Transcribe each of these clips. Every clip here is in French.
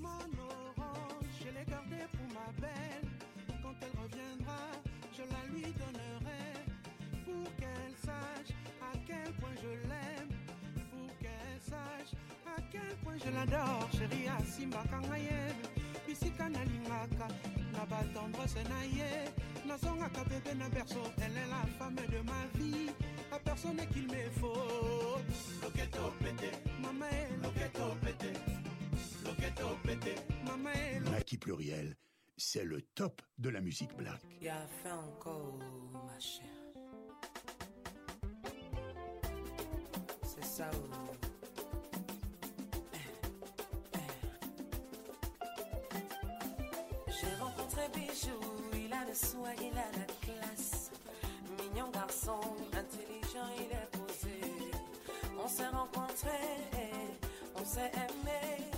Mon orange, je l'ai gardée pour ma belle. Quand elle reviendra, je la lui donnerai. Pour qu'elle sache à quel point je l'aime. Pour qu'elle sache à quel point je l'adore. Chérie, Asimba Kangaye. Bisika nalingaka, na batendresse na ye. Nazongaka bébé na berceau, elle est la femme de ma vie. La personne qu'il me faut. Loketo pété, maman est loketo pété. Loketo pété, maman est Maki Pluriel, c'est le top de la musique black. Y'a fait encore, ma chère. C'est ça. oh. J'ai rencontré Bijou, il a le soin, il a la classe. Mignon garçon, intelligent, il est. On s'est rencontrés, on s'est aimé.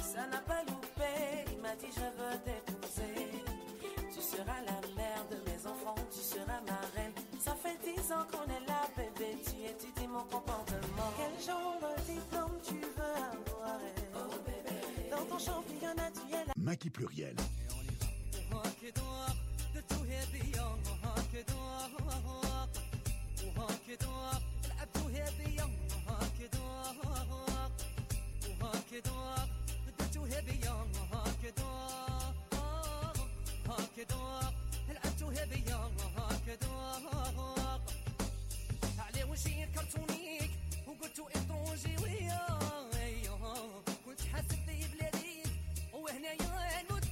Ça n'a pas loupé, il m'a dit je veux t'épouser. Tu seras la mère de mes enfants, tu seras ma reine. Ça fait dix ans qu'on est là, bébé, tu étudies mon comportement. Quel genre de diplôme tu veux avoir? Oh bébé, dans ton championnat tu es la Maki Pluriel, وهكذا وهكذا بدت وهبية وهكذا هكذا العدت وهبية وهكذا عليه وشي كرتونيك ويا كنت حاسب لي بلاديك وهنايا نموت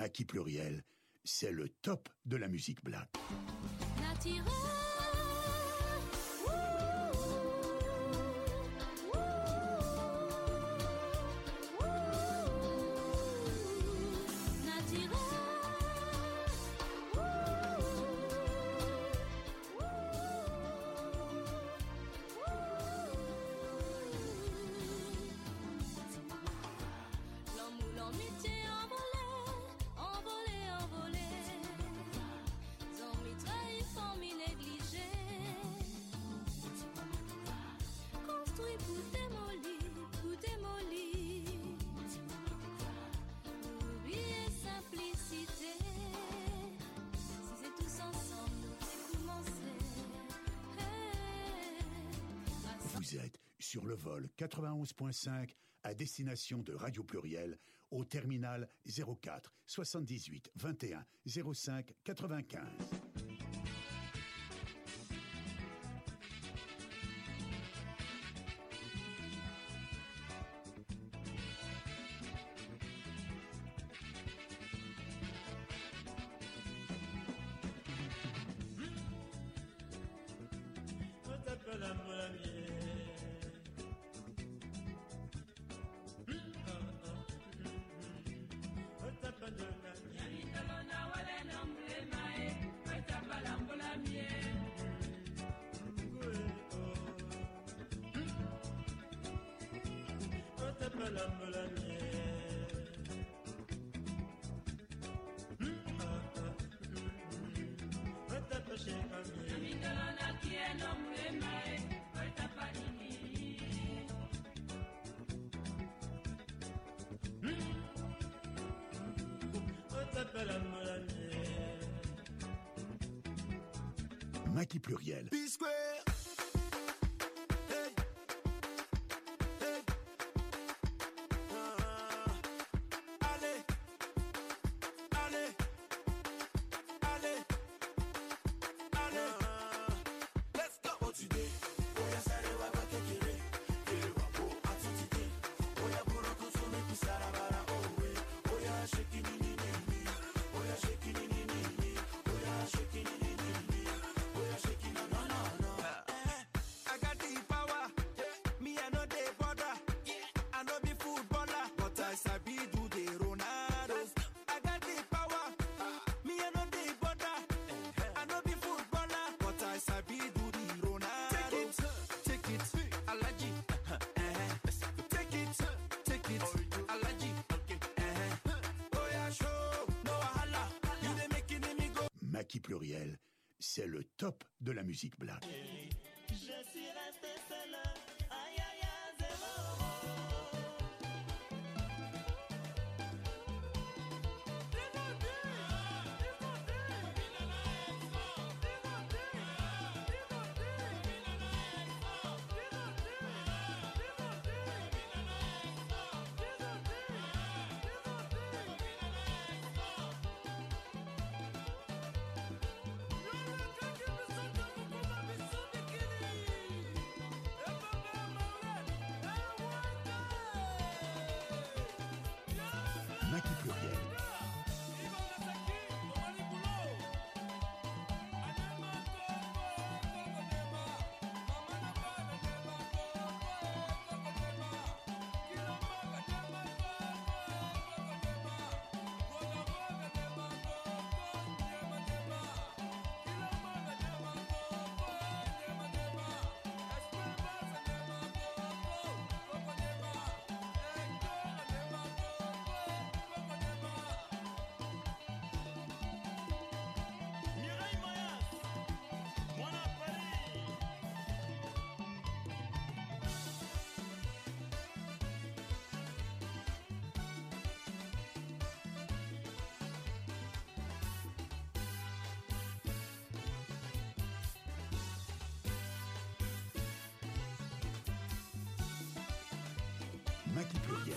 Maki Pluriel, c'est le top de la musique black. Êtes sur le vol 91.5 à destination de Radio Pluriel au terminal 04 78 21 05 95. acquis pluriel, c'est le top de la musique black. Мать и друзья.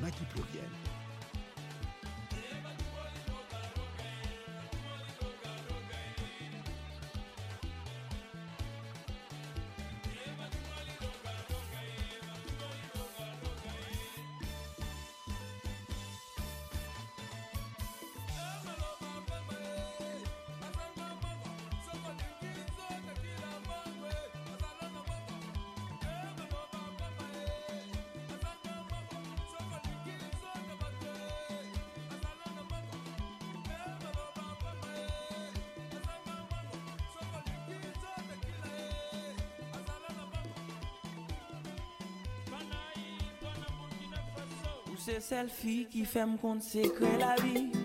Nike selfie ki fèm kont se kre la vi.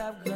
I've got.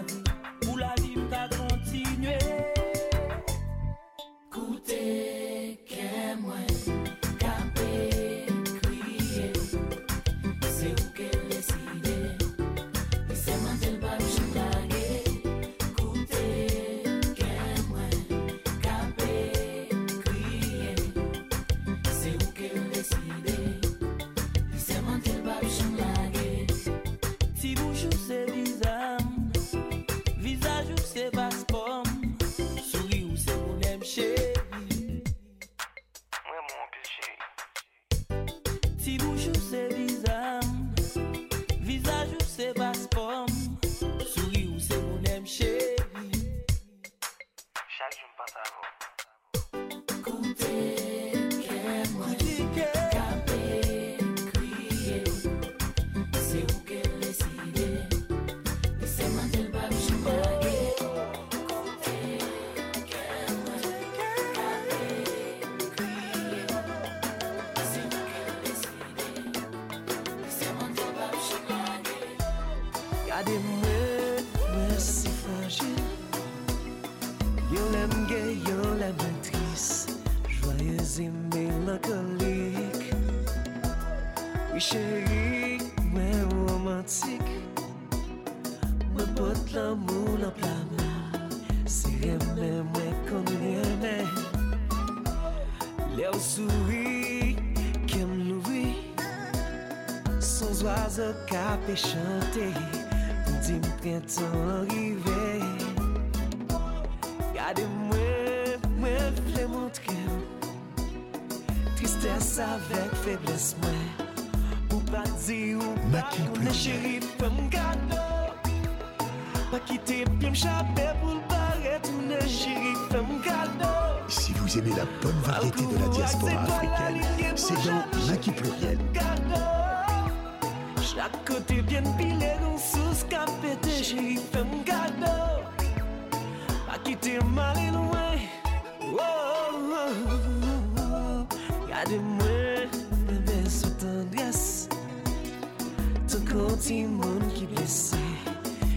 Kape chante Pou di m printan rive Gade mwen, mwen vle montre Tristesse avek febles mwen Pou pa di ou pa Maki konen pluriel. chéri fèm gado Pa kite pi m chape pou l'pare Toune chéri fèm gado Si vous aimez la bonne variété de la diaspora africaine, c'est dans Maki Pluriel. kote byen pile Gon sous ka pete Chéri fèm gado. Pa kite male nouen Gade mwen Bebe sou tendres Ton konti moun ki blese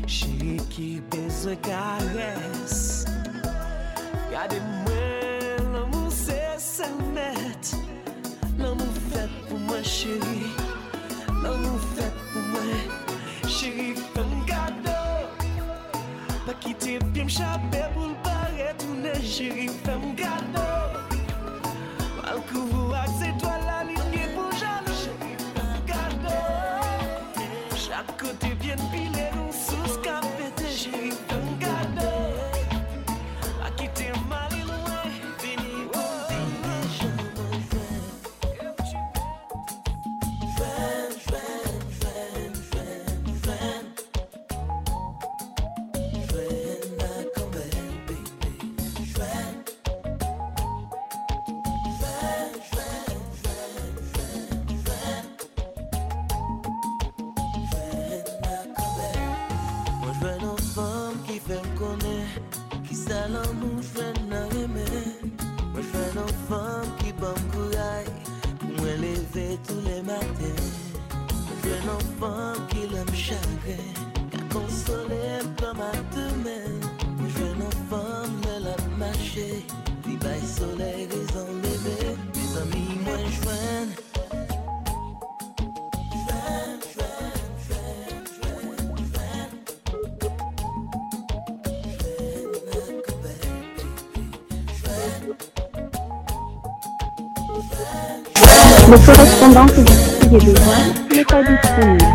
Chéri ki bezwe kares Gade mwen Puis m'chaper pour le barrer, tourner, chérie, fais-moi cadeau. Mal couvert, c'est toi la ligne pour jaloux, chérie, fais-moi cadeau. Chaque côté bien pilé, Moi je veux une femme qui l'aime chagrin Qui a consolé comme à demain Moi je veux une femme qui l'a priez de food.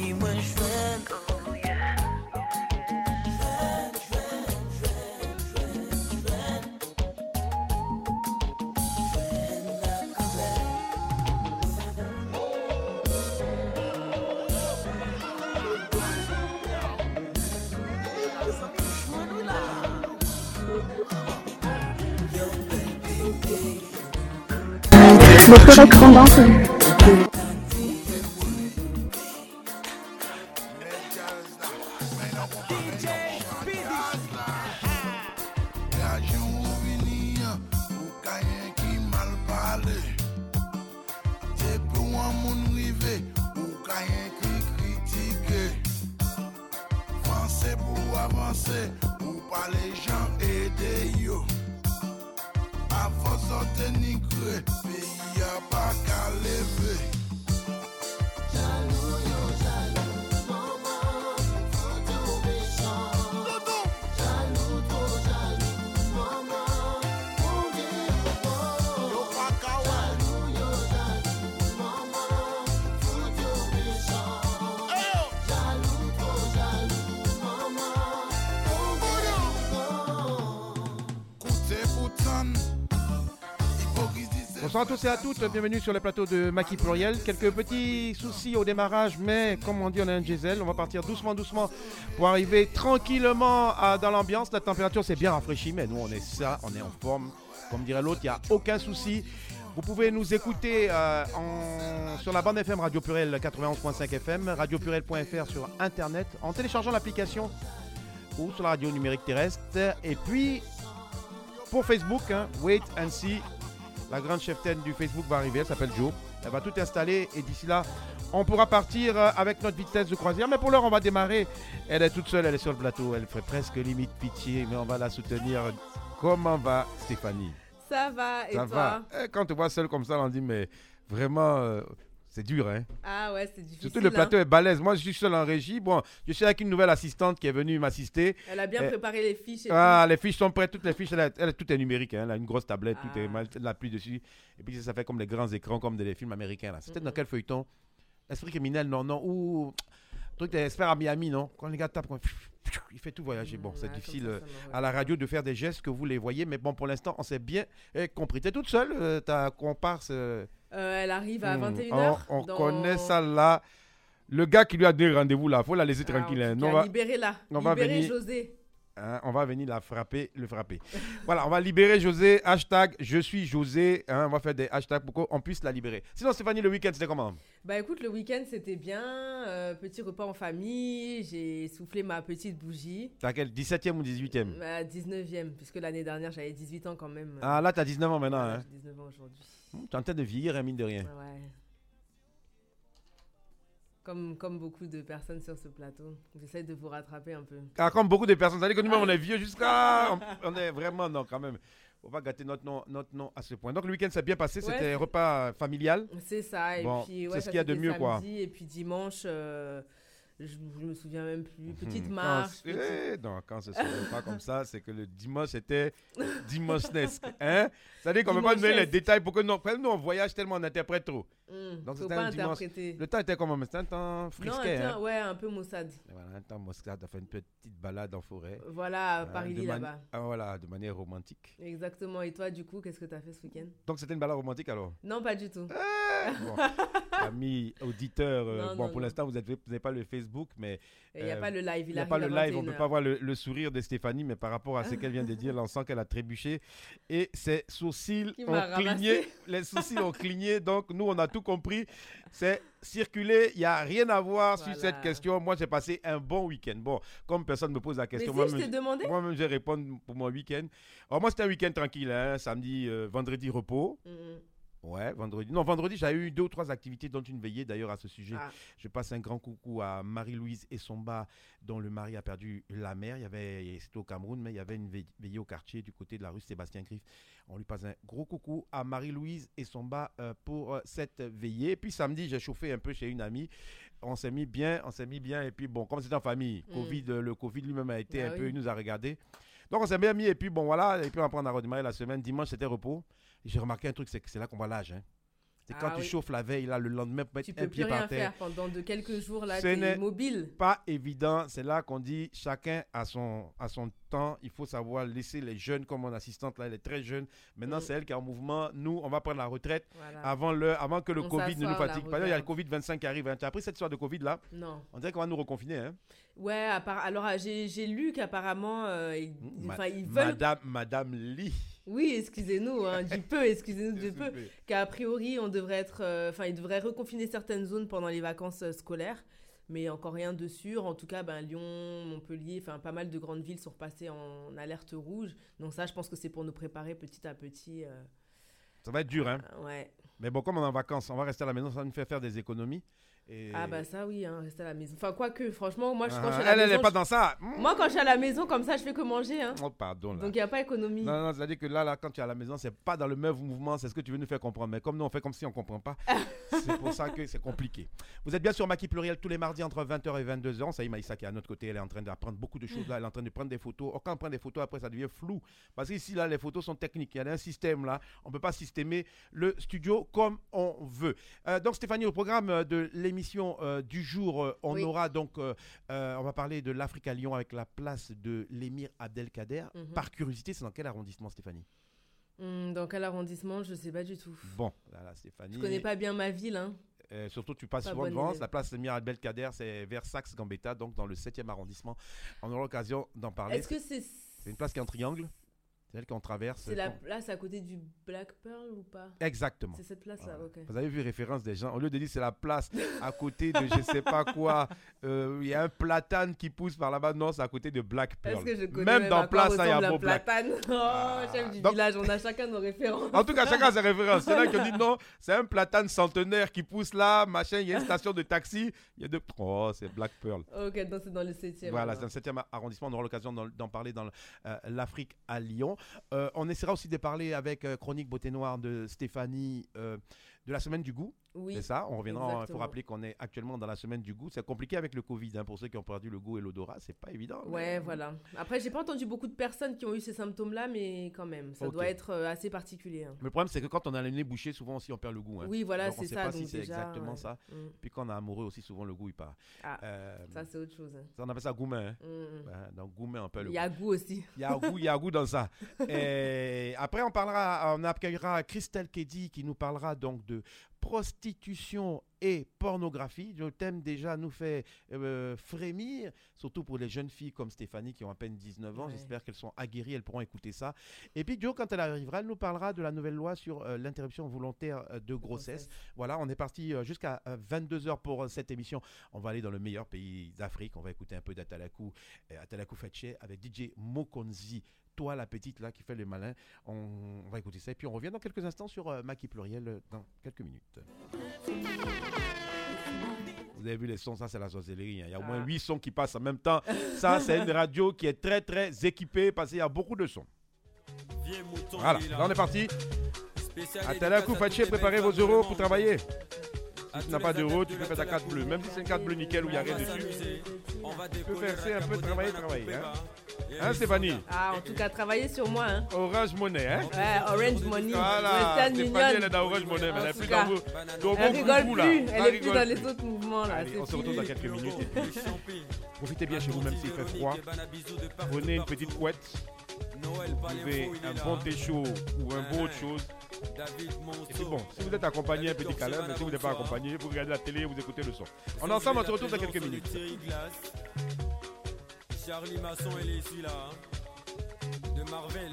Le correspondant que vous Bonsoir à tous et à toutes, bienvenue sur le plateau de Maki Pluriel. Quelques petits soucis au démarrage, mais comme on dit, on a un diesel. On va partir doucement, doucement pour arriver tranquillement dans l'ambiance. La température s'est bien rafraîchie, mais nous, on est ça, on est en forme. Comme dirait l'autre, il n'y a aucun souci. Vous pouvez nous écouter euh, sur la bande FM Radio Pluriel 91.5 FM, radiopurel.fr sur Internet, en téléchargeant l'application ou sur la radio numérique terrestre. Et puis, pour Facebook, hein, wait and see. La grande cheftaine du Facebook va arriver, elle s'appelle Jo. Elle va tout installer et d'ici là, on pourra partir euh, avec notre vitesse de croisière. Mais pour l'heure, on va démarrer. Elle est toute seule, elle est sur le plateau. Elle ferait presque limite pitié, mais on va la soutenir. Comment va Stéphanie? Ça va, et Ça toi? va. Eh, Quand on te voit seule comme ça, on dit, mais vraiment, euh, c'est dur, hein Ah ouais, c'est difficile. Surtout le plateau hein. est balèze. Moi, je suis seul en régie. Bon, je suis avec une nouvelle assistante qui est venue m'assister. Elle a bien Eh, préparé les fiches et Ah, les fiches sont prêtes, toutes les fiches, elle, a- elle- tout est numérique. hein. Elle a une grosse tablette, tout est Ah. mal, elle appuie dessus. Et puis ça fait comme les grands écrans, comme des films américains. C'était dans quel feuilleton? Esprit criminel, non, non. Ou truc d'espère à Miami, non? Quand les gars tapent, quand- il fait tout voyager. Bon, c'est ouais, difficile ça, euh, à la radio de faire des gestes que vous les voyez, mais bon, pour l'instant, on s'est bien eh, compris. T'es toute seule, euh, ta comparse euh, Euh, elle arrive à hmm, 21h. On, on connaît ça là. Le gars qui lui a donné rendez-vous là, faut la laisser Ah, tranquille. hein. On va... va- Libérez-la. on va venir- José. Hein, on va venir la frapper, le frapper. voilà, on va libérer José. Hashtag je suis José. hein, on va faire des hashtags pour qu'on puisse la libérer. Sinon, Stéphanie, le week-end, c'était comment? Bah écoute, le week-end c'était bien. euh, petit repas en famille. J'ai soufflé ma petite bougie. T'as quel 17e ou 18e À 19e, puisque l'année dernière j'avais 18 ans quand même. Ah, là, t'as 19 ans maintenant. Voilà, Hein. j'ai 19 ans aujourd'hui. Hum, T'es en train de vieillir, hein, mine de rien. Ouais. Comme, comme beaucoup de personnes sur ce plateau. J'essaie de vous rattraper un peu. Ah, comme beaucoup de personnes, ça dit que nous-mêmes, on est vieux jusqu'à. On, on est vraiment, non, quand même. On va gâter notre nom, notre nom à ce point. Donc, le week-end s'est bien passé. Ouais, C'était c'est- un repas familial. C'est ça, et Bon, puis c'est ouais, ce ça, qu'il y a de mieux, quoi. Et puis dimanche, euh, je, je me souviens même plus. Petite Mhm. marche. Quand, eh, non, quand ce ne pas comme ça, c'est que le dimanche était dimanche-nesque. Hein? C'est-à-dire qu'on ne peut pas donner les détails pour que nous, nous, on voyage tellement, on interprète trop. Hmm, Donc c'était un dimanche. Le temps était comment C'était un temps Non, frisquet. un hein? temps- ouais, un peu maussade. Voilà, un temps moscade, on a fait une petite balade en forêt. Voilà, à Hein, Paris là-bas. Ah, voilà, de manière romantique. Exactement. Et toi, du coup, qu'est-ce que tu as fait ce week-end? Donc c'était une balade romantique alors? Non, pas du tout. Bon, amis auditeurs, euh, bon, non, pour l'instant, vous n'avez pas le Facebook, mais. Il n'y a euh, pas le live. Il n'y a pas le live, on ne peut 21h. pas voir le, le sourire de Stéphanie, mais par rapport à ce qu'elle vient de dire, on sent qu'elle a trébuché. Et ses sourcils Qui ont cligné. Les sourcils ont cligné, donc nous, on a tout compris. C'est circuler, il n'y a rien à voir sur cette question. Moi, j'ai passé un bon week-end. Bon, comme personne ne me pose la question, si, moi, je moi-même, je vais répondre pour mon week-end. Alors, moi, c'était un week-end tranquille, hein, samedi, euh, vendredi, repos. Ouais, vendredi. Non, vendredi, j'ai eu deux ou trois activités, dont une veillée d'ailleurs à ce sujet. Ah. Je passe un grand coucou à Marie-Louise et son bas, dont le mari a perdu la mère. Il y avait, c'était au Cameroun, mais il y avait une veillée au quartier du côté de la rue Sébastien Griff. On lui passe un gros coucou à Marie-Louise et son bas euh, pour euh, cette veillée. Puis samedi, j'ai chauffé un peu chez une amie. On s'est mis bien, on s'est mis bien. Et puis bon, comme c'est en famille, Mm. Covid, euh, le Covid lui-même a été Bah un peu, il nous a regardé. Donc on s'est bien mis et puis bon voilà, et puis on a redémarré la semaine. Dimanche c'était repos. J'ai remarqué un truc, c'est que c'est là qu'on voit l'âge. Hein. C'est quand Ah tu oui. chauffes la veille, là, le lendemain, pour Tu mettre un peux plus pied par terre. faire pendant de quelques jours là. T'es mobile. Pas évident, c'est là qu'on dit chacun a son, a son temps. Il faut savoir laisser les jeunes, comme mon assistante là, elle est très jeune. Maintenant, Mm. c'est elle qui est en mouvement. Nous, on va prendre la retraite Voilà. avant, le, avant que le On Covid ne nous fatigue. Par exemple, il y a le. Covid 25 qui arrive. hein. Tu as appris cette histoire de Covid là? Non. On dirait qu'on va nous reconfiner. Hein. Ouais, à part- alors ah, j'ai j'ai lu qu'apparemment euh, ils, Ma- enfin, ils veulent. Madame, Madame Lee. Oui, excusez-nous, hein, du peu, excusez-nous du peu. Qu'a priori, on devrait être, euh, enfin, ils devraient reconfiner certaines zones pendant les vacances euh, scolaires, mais encore rien de sûr. En tout cas, ben, Lyon, Montpellier, enfin, pas mal de grandes villes sont repassées en alerte rouge. Donc ça, je pense que c'est pour nous préparer petit à petit. euh, Ça va être dur. Hein. ouais. Mais bon, comme on est en vacances, on va rester à la maison, ça nous faire faire des économies. Et... Ah bah ça oui, hein, rester à la maison. Enfin quoique, franchement, moi je, quand Ah, je suis à la elle, elle maison, n'est pas je- dans ça. Moi quand je suis à la maison comme ça, je fais que manger. Hein. Oh, pardon. Là. Donc il n'y a pas économie. Non, non, c'est-à-dire que là, là, quand tu es à la maison, c'est pas dans le même mouvement, c'est ce que tu veux nous faire comprendre. Mais comme nous, on fait comme si on comprend pas, c'est pour ça que c'est compliqué. Vous êtes bien sur Maki Pluriel tous les mardis entre 20h et 22h. Ça y est, Maïssa qui est à notre côté, elle est en train d'apprendre beaucoup de choses là. Elle est en train de prendre des photos. Or, quand on prend des photos, après, ça devient flou. Parce qu'ici, là, les photos sont techniques. Il y a un système là. On ne peut pas systémer le studio comme on veut. Euh, donc, Stéphanie, au programme euh, de l'émission euh, du jour, euh, on Oui. aura donc, euh, on va parler de l'Afrique à Lyon avec la place de l'émir Abdelkader. Mhm. Par curiosité, c'est dans quel arrondissement, Stéphanie? Hum, dans quel arrondissement? Je sais pas du tout. Bon, là, là, Stéphanie. Je connais pas bien ma ville. Hein. Surtout, tu passes Pas souvent devant. La place Mira Belkader, c'est vers Saxe-Gambetta, donc dans le 7e arrondissement. On aura l'occasion d'en parler. Est-ce que c'est C'est une place qui est en triangle. C'est elle qu'on traverse. c'est la place à côté du Black Pearl ou pas? Exactement. C'est cette place-là, Voilà. ok. Vous avez vu référence des gens. Au lieu de dire c'est la place à côté de je sais pas quoi, euh, il y a un platane qui pousse par là-bas. Non, c'est à côté de Black Pearl. Est-ce que je connais Même dans à quoi place, ça, il y a un beau platane Oh, chef du donc- village, on a chacun nos références. En tout cas, chacun a ses références. C'est là qui ont dit non, c'est un platane centenaire qui pousse là, machin. Il y a une station de taxi. Il y a deux. Oh, c'est Black Pearl. Ok, donc c'est dans le 7 e Voilà, c'est dans le 7e arrondissement. On aura l'occasion d'en parler dans euh, l'Afrique à Lyon. Euh, on essaiera aussi de parler avec euh, Chronique Beauté Noire de Stéphanie euh, de la semaine du goût. Oui, C'est ça, on reviendra. Il faut rappeler qu'on est actuellement dans la semaine du goût. C'est compliqué avec le Covid. hein, pour ceux qui ont perdu le goût et l'odorat, c'est pas évident. Ouais, voilà. Après, j'ai pas entendu beaucoup de personnes qui ont eu ces symptômes-là, mais quand même, ça doit être euh, assez particulier. hein. Mais le problème, c'est que quand on a le nez bouché, souvent aussi on perd le goût. hein. Oui, voilà, on c'est sait ça, si c'est exactement ouais. ça. Mm. Puis quand on est amoureux aussi, souvent le goût il part. Ah, Euh, ça, c'est autre chose. ça, on appelle ça gourmet. hein. Mm, mm. Ouais, donc gourmet, on peut le Il y a goût aussi. Il y a goût, il y a goût dans ça. Et après, on parlera, on accueillera Christelle Keddy qui nous parlera donc de prostitution et pornographie. Le thème déjà nous fait euh, frémir, surtout pour les jeunes filles comme Stéphanie qui ont à peine 19 ans. Ouais. J'espère qu'elles sont aguerries, elles pourront écouter ça. Et puis Jo, quand elle arrivera, elle nous parlera de la nouvelle loi sur euh, l'interruption volontaire euh, de grossesse. Voilà, on est parti jusqu'à 22h pour cette émission. On va aller dans le meilleur pays d'Afrique. On va écouter un peu d'Atalakou, Atalakou Fetché avec DJ Mokonzi. Toi, la petite là qui fait le malin. On, on va écouter ça. Et puis on revient dans quelques instants sur euh, Maki Pluriel euh, dans quelques minutes. Vous avez vu les sons, ça c'est la sorcellerie. hein. Il y a au moins Ah. 8 sons qui passent en même temps. Ça, c'est une radio qui est très très équipée parce qu'il y a beaucoup de sons. Voilà, là on est parti. Atalakou Fetché, préparez vos euros pour travailler. Si tu n'as pas d'euros, tu peux faire ta carte bleue. Même si c'est une carte bleue nickel où il n'y a rien dessus, tu peux faire un peu travailler, travailler. Hein, hein Stéphanie Ah, en tout cas, travaillez sur moi. Hein. Orange Money, hein Ouais, Orange Money. Voilà, Western Stéphanie, Union. elle est dans Orange Money, mais elle n'est plus dans vos, dans Elle rigole là. plus. Elle Elle est plus dans les autres mouvements là. Allez, on se retrouve dans quelques minutes. et puis, Profitez bien chez vous, même s'il fait froid. Prenez une petite couette. Buvez un bon thé chaud ou un beau autre chose. Et puis bon, si vous êtes accompagné, un petit câlin, mais si vous n'êtes pas accompagné, vous regardez la télé et vous écoutez le son. On est ensemble, on se retrouve dans quelques minutes. Charlie Masson, est ici là. hein. De Marvel,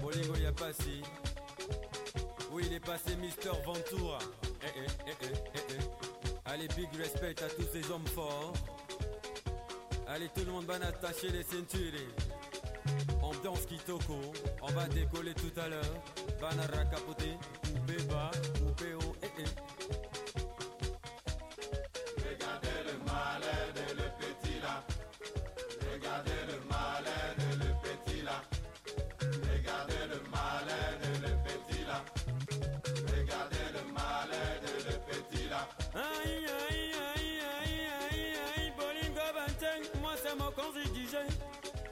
Bolingo y a passé. Oui, il est passé Mister Ventura. Eh, eh, eh, eh, eh, eh. Allez, big respect à tous ces hommes forts. Allez, tout le monde va attacher les ceintures. Ambiance Kitoko, on va décoller tout à l'heure. Banara capoter, coupé bas,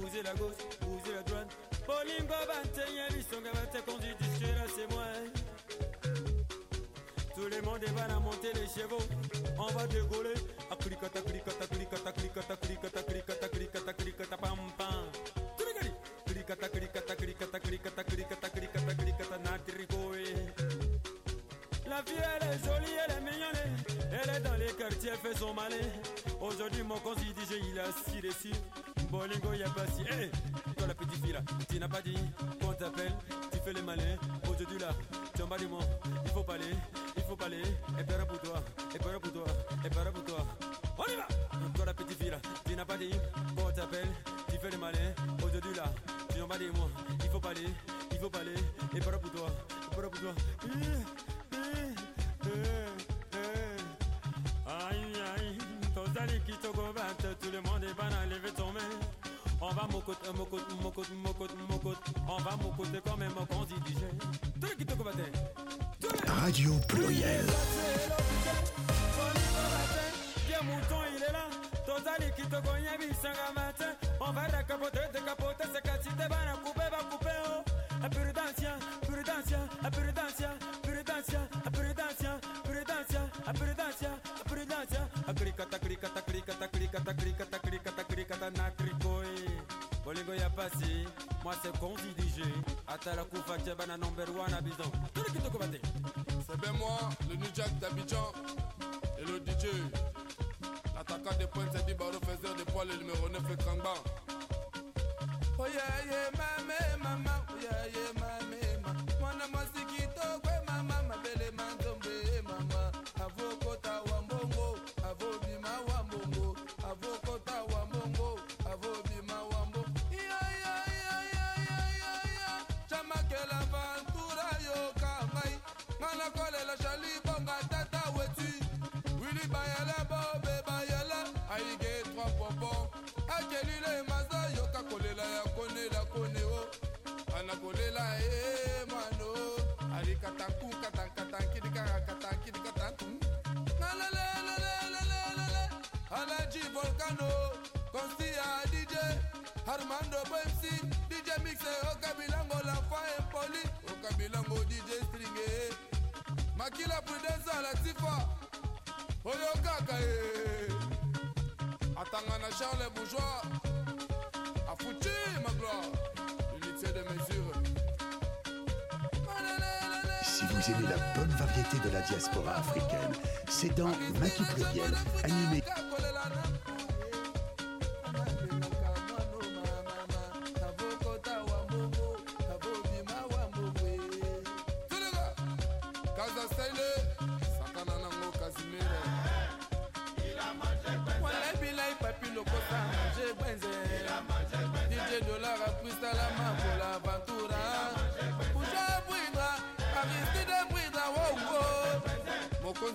la droite, bougez la gauche, bougez la droite. Bolingo bante, yebisanga bate, quand dit là c'est moi. Tout le monde va monter les chevaux. On va décoller. A cricata, cricata, cricata, cricata, cricata, cricata, cricata, cricata, pam pam. Cricata, cricata, natricoé. La fille elle est jolie, elle est mignonne. Elle est dans les quartiers, elle fait son malin. Aujourd'hui, mon conseil DJ, il a assis dessus. Bolingo, y'a pas si. Hé, toi la petite fille là, tu n'as pas dit qu'on t'appelle, tu fais le malin. Aujourd'hui là, tu en bas du monde, il faut parler, il faut parler. Et père pour toi, et père pour toi, et père pour toi. On y va! Toi la petite fille là, tu n'as pas dit qu'on t'appelle, tu fais le malin. Aujourd'hui là, tu en bas du monde, il faut parler, il faut parler. Et père pour toi, et père pour toi. Eh, Qui Togo, bête, tout le monde est banal, levé tomber. On va mokot, mokot, mokot, mokot, mokot. On va mokoter comme qui Togo, bête. Radio Pluriel. Mouton, il est là. Totali, qui matin. On va décapoter, Moi c'est Conzi DJ. Atala Koufa Tchebana number one à Bison. Tous les qui te combattent. C'est bien moi, le New Jack d'Abidjan et le DJ. L'attaquant des points, c'est dit Baro faiseur de poids, le numéro 9 est Krangba. Oh yeah, yeah, oh yeah, yeah, Si vous aimez la bonne variété de la diaspora africaine, c'est dans Maki Pluriel, animé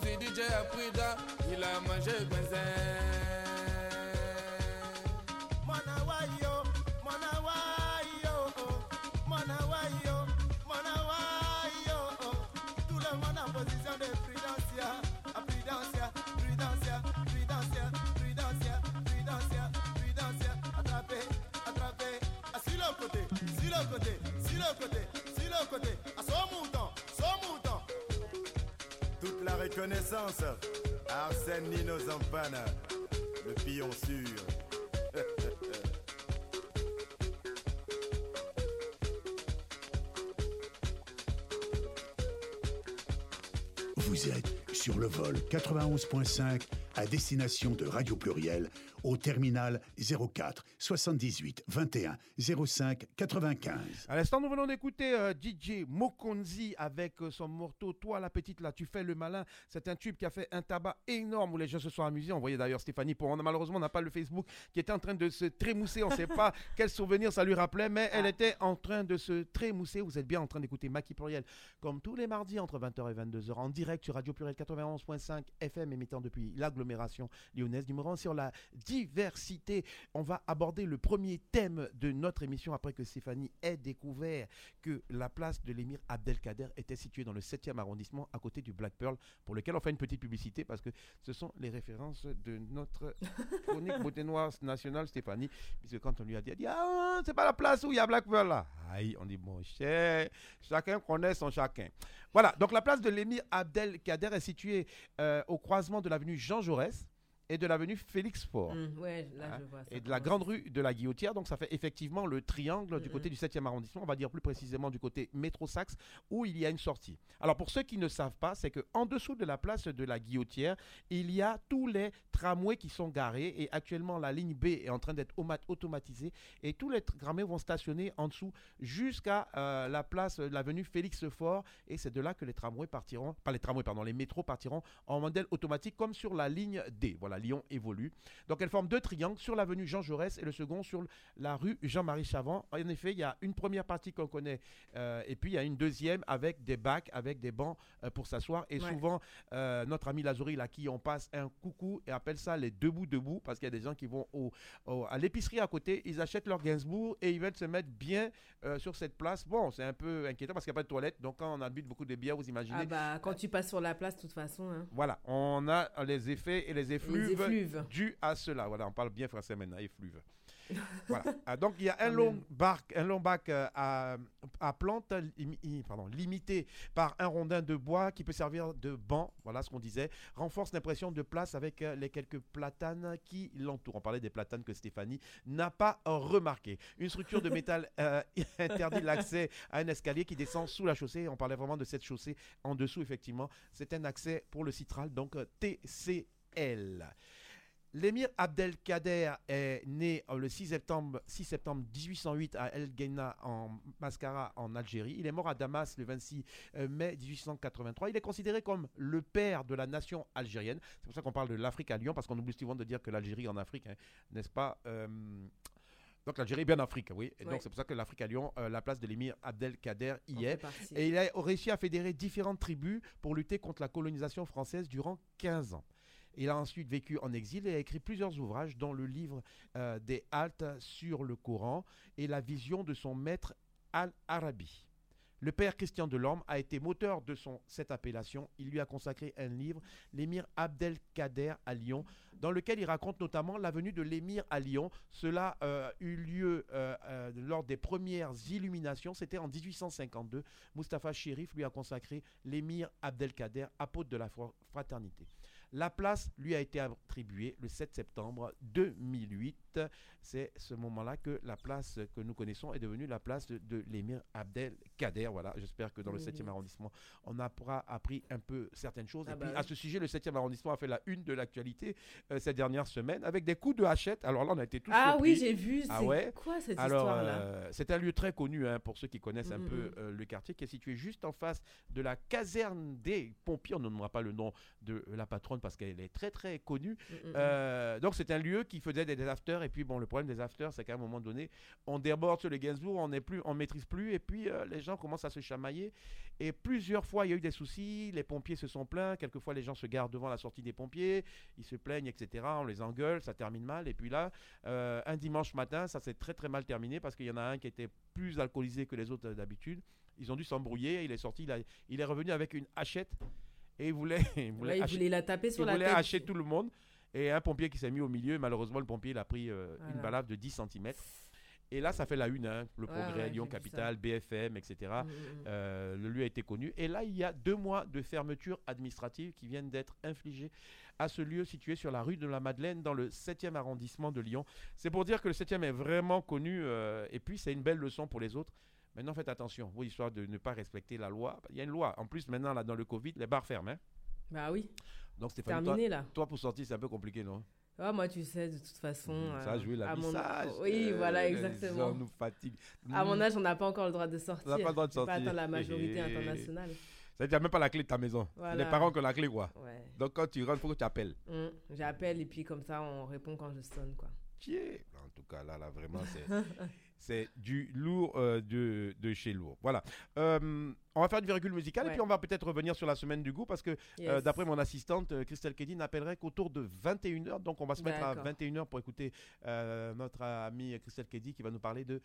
Mokonzi DJ a Bouidra, il a mangé benze. Mwana wayo, mwana wayo, mwana wayo, mwana wayo. Tout le monde en position de à le côté, côté, côté. À Arsène Nino Zampana, le pion sûr. Vous êtes sur le vol 91.5 à destination de Radio Pluriel au terminal 04 78 21 05 95. À l'instant, nous venons d'écouter euh, DJ Mokonzi avec euh, son morceau Toi la petite là, tu fais le malin. C'est un tube qui a fait un tabac énorme où les gens se sont amusés. On voyait d'ailleurs Stéphanie pour malheureusement on n'a pas le Facebook qui était en train de se trémousser. On ne sait pas quel souvenir ça lui rappelait, mais elle était en train de se trémousser. Vous êtes bien en train d'écouter Maki Pluriel comme tous les mardis entre 20h et 22h en direct sur Radio Pluriel 91.5 FM émettant depuis l'agglomération lyonnaise. Numéro 1 sur la diversité. On va aborder le premier thème de notre émission après que Stéphanie ait découvert que la place de l'émir Abdelkader était située dans le 7e arrondissement à côté du Black Pearl pour lequel on fait une petite publicité parce que ce sont les références de notre chronique beauté noire nationale Stéphanie puisque quand on lui a dit, elle dit ah c'est pas la place où il y a Black Pearl là aïe on dit bon cher chacun connaît son chacun voilà donc la place de l'émir Abdelkader est située euh, au croisement de l'avenue Jean Jaurès et de l'avenue Félix Faure. Mm, ouais, là, Hein, je vois, ça Et de la grande rue de la Guillotière. Donc, ça fait effectivement le triangle du Mm, côté mm. du 7e arrondissement. On va dire plus précisément du côté métro Saxe, où il y a une sortie. Alors, pour ceux qui ne savent pas, c'est qu'en dessous de la place de la Guillotière, il y a tous les tramways qui sont garés. Et actuellement, la ligne B est en train d'être oma- automatisée. Et tous les tramways vont stationner en dessous jusqu'à euh, la place, de l'avenue Félix Faure. Et c'est de là que les tramways partiront, pas les tramways, pardon, les métros partiront en modèle automatique comme sur la ligne D. Voilà, voilà, Lyon évolue. Donc elle forme deux triangles sur l'avenue Jean Jaurès et le second sur la rue Jean-Marie Chavant. En effet, il y a une première partie qu'on connaît euh, et puis il y a une deuxième avec des bacs, avec des bancs euh, pour s'asseoir. Et Ouais. souvent, euh, notre ami Lazori, à qui on passe un coucou et appelle ça les debout debout parce qu'il y a des gens qui vont au, au- à l'épicerie à côté, ils achètent leur Gainsbourg et ils veulent se mettre bien sur cette place. Bon, c'est un peu inquiétant parce qu'il n'y a pas de toilette. Donc quand on bu beaucoup de bière, vous imaginez. Ah bah, quand tu passes sur la place, de toute façon. hein. Voilà, on a les effets et les effluves, effluves. dus à cela. Voilà, on parle bien français maintenant, effluves. voilà. Ah, donc il y a un Quand long barc, un long bac euh, à, à plante limi- i- pardon, limité par un rondin de bois qui peut servir de banc. Voilà ce qu'on disait. Renforce l'impression de place avec euh, les quelques platanes qui l'entourent. On parlait des platanes que Stéphanie n'a pas remarqué. Une structure de métal euh, interdit l'accès à un escalier qui descend sous la chaussée. On parlait vraiment de cette chaussée en dessous, effectivement. C'est un accès pour le Citral, donc euh, L'émir Abdelkader est né euh, le 6 septembre, 6 septembre 1808 à El Geina en Mascara en Algérie. Il est mort à Damas le 26 euh, mai 1883. Il est considéré comme le père de la nation algérienne. C'est pour ça qu'on parle de l'Afrique à Lyon, parce qu'on oublie souvent de dire que l'Algérie est en Afrique, hein, n'est-ce pas Euh, donc l'Algérie est bien en Afrique, oui. Et Ouais. donc c'est pour ça que l'Afrique à Lyon, euh, la place de l'émir Abdelkader y est. Et il a réussi à fédérer différentes tribus pour lutter contre la colonisation française durant 15 ans. Il a ensuite vécu en exil et a écrit plusieurs ouvrages, dont le livre euh, des Haltes sur le Coran et la vision de son maître Al-Arabi. Le père Christian Delorme a été moteur de cette appellation. Il lui a consacré un livre, l'émir Abdelkader à Lyon, dans lequel il raconte notamment la venue de l'émir à Lyon. Cela euh, eut lieu euh, lors des premières illuminations. C'était en 1852. Mustapha Chérif lui a consacré l'émir Abdelkader, apôtre de la fra- fraternité. La place lui a été attribuée le 7 septembre 2008. C'est ce moment-là que la place que nous connaissons est devenue la place de, de l'émir Abdelkader. Voilà, j'espère que dans le Mhm. 7e arrondissement, on aura appris un peu certaines choses. Ah Et bah puis, oui. à ce sujet, le 7e arrondissement a fait la une de l'actualité euh, cette dernière semaine avec des coups de hachette. Alors là, on a été tous Ah surpris. oui, j'ai vu. Ah ouais quoi cette Alors, histoire-là? euh, c'est un lieu très connu hein, pour ceux qui connaissent un Mm, peu mm. euh, le quartier, qui est situé juste en face de la caserne des pompiers. On ne nommera pas le nom de la patronne parce qu'elle est très très connue. Mm, mm, mm. Euh, donc c'est un lieu qui faisait des, des afters. Et puis bon, le problème des afters, c'est qu'à un moment donné, on déborde sur le Gainsbourg, on n'est plus, on maîtrise plus, et puis euh, les gens commencent à se chamailler. Et plusieurs fois, il y a eu des soucis. Les pompiers se sont plaints. Quelquefois, les gens se gardent devant la sortie des pompiers. Ils se plaignent, etc. On les engueule, ça termine mal. Et puis là, euh, un dimanche matin, ça s'est très très mal terminé parce qu'il y en a un qui était plus alcoolisé que les autres euh, d'habitude. Ils ont dû s'embrouiller. Il est sorti, il, a- il est revenu avec une hachette et il voulait, il voulait, Ouais, il voulait la taper sur il la voulait tête. hacher tout le monde. Et un pompier qui s'est mis au milieu. Malheureusement, le pompier il a pris euh, une balafre de 10 cm. Et là, ça fait la une, hein, le Ouais, progrès, ouais, Lyon. Capitale, BFM, etc. Mm, mm, mm. Euh, le lieu a été connu. Et là, il y a deux mois de fermeture administrative qui viennent d'être infligées à ce lieu situé sur la rue de la Madeleine dans le 7e arrondissement de Lyon. C'est pour dire que le 7e est vraiment connu euh, et puis c'est une belle leçon pour les autres. Maintenant, faites attention, oui, histoire de ne pas respecter la loi. Il y a une loi. En plus, maintenant, là, dans le Covid, les bars ferment. hein. Bah oui. Donc, Stéphanie, toi, Terminé là. toi, pour sortir, c'est un peu compliqué, non? Ah, moi, tu sais, de toute façon. Mhm, Ça euh, joué la à vie mon- sage. Oui, Euh, voilà, exactement. nous fatiguent. À mon Mhm. âge, on n'a pas encore le droit de sortir. pas le droit de peux pas sortir. atteindre la majorité Et- internationale. Ça, tu n'as même pas la clé de ta maison. Voilà. les parents qui ont la clé, quoi. Ouais. Donc, quand tu rentres, il faut que tu appelles. Hum, J'appelle et puis comme ça, on répond quand je sonne, quoi. Tiens. En tout cas, là, là vraiment, c'est, c'est du lourd euh, de, de chez lourd. Voilà. Euh, on va faire une virgule musicale et puis on va peut-être revenir sur la semaine du goût parce que, euh, d'après mon assistante, Christelle Keddy, n'appellerait qu'autour de 21h. Donc, on va se mettre à D'accord. 21h pour écouter notre amie Christelle Keddy qui va nous parler de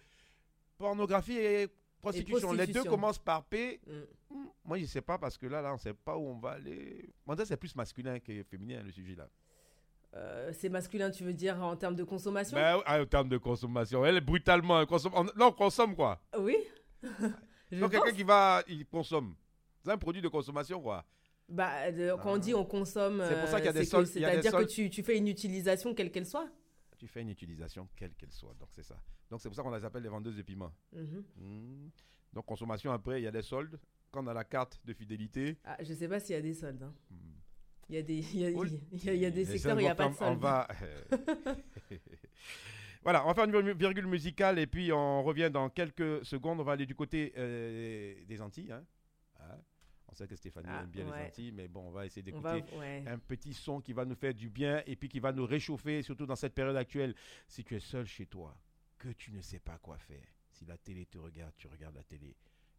pornographie et prostitution. Les deux commencent par P. Hmm, Moi, je sais pas parce que là, là, on sait pas où on va aller. Moi, c'est plus masculin que féminin, le sujet là. Euh, c'est masculin, tu veux dire, en termes de consommation Ben, ah, en termes de consommation, elle est brutalement. consomme- on- Là, on consomme quoi Oui. Donc, quelqu'un qui va, il consomme. C'est un produit de consommation quoi. Bah, de- quand on dit on consomme, C'est pour ça qu'il y a euh, des des C'est-à-dire que tu, tu fais une utilisation quelle qu'elle soit. Tu fais une utilisation, quelle qu'elle soit. Donc, c'est ça. Donc, c'est pour ça qu'on les appelle les vendeuses de piment. Mhm. Hmm. Donc, consommation après, il y a des soldes. Quand on a la carte de fidélité. Ah, je sais pas s'il y a des soldes. hein. Hmm. Il y a des, il y a, Oui. il y a- il y a des secteurs où il n'y a pas de soldes. On va. voilà, on va faire une vir- virgule musicale et puis on revient dans quelques secondes. On va aller du côté euh, des Antilles. hein. Hein. On sait que Stéphanie Ah, aime bien les. Antilles, mais bon, on va essayer d'écouter ouais. un petit son qui va nous faire du bien et puis qui va nous réchauffer, surtout dans cette période actuelle. Si tu es seul chez toi, que tu ne sais pas quoi faire, si la télé te regarde, tu regardes la télé.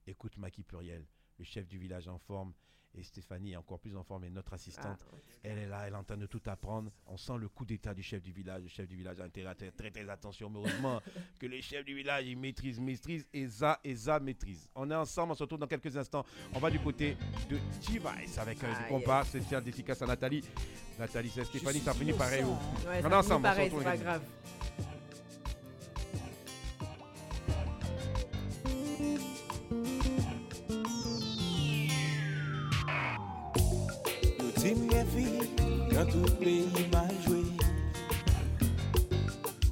Écoute Maki Pluriel, le chef du village en forme, et Stéphanie est encore plus en forme, et notre assistante. Ah, Elle est là, elle est en train de tout apprendre. On sent le coup d'état du chef du village. Le chef du village a intérêt à faire très très attention. Mais heureusement que le chef du village, il maîtrise, maîtrise, et ça, et ça maîtrise. On est ensemble, on se retrouve dans quelques instants. On va du côté de T-Vice avec un Ah, compas spécial dédicace à Nathalie. Nathalie, c'est Stéphanie, ça finit pareil. oh. Ouais, on est ensemble, on se retrouve souple imajwe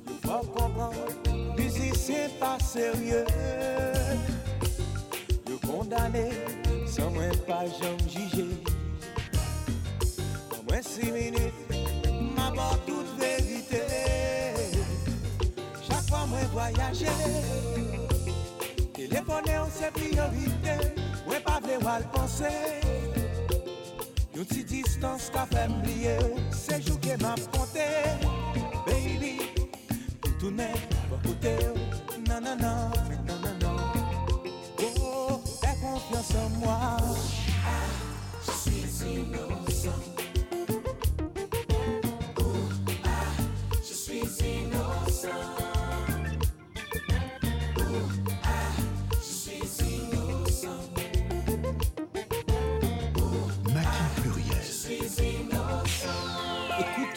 Yo fò kompran, mizi bon, bon. se pa serye Yo kondane, san mwen pa jom jije Nan mwen si minute, m'abor tout verite Chak fwa mwen voyaje Telefone ou se priorite, mwen pa vle wal pense Yon ti distans ka fèm liye Se jou ke map konte. Baby Pou toune wakote Nanana Nanana Oh, fè konfians an mwa ah, I see you know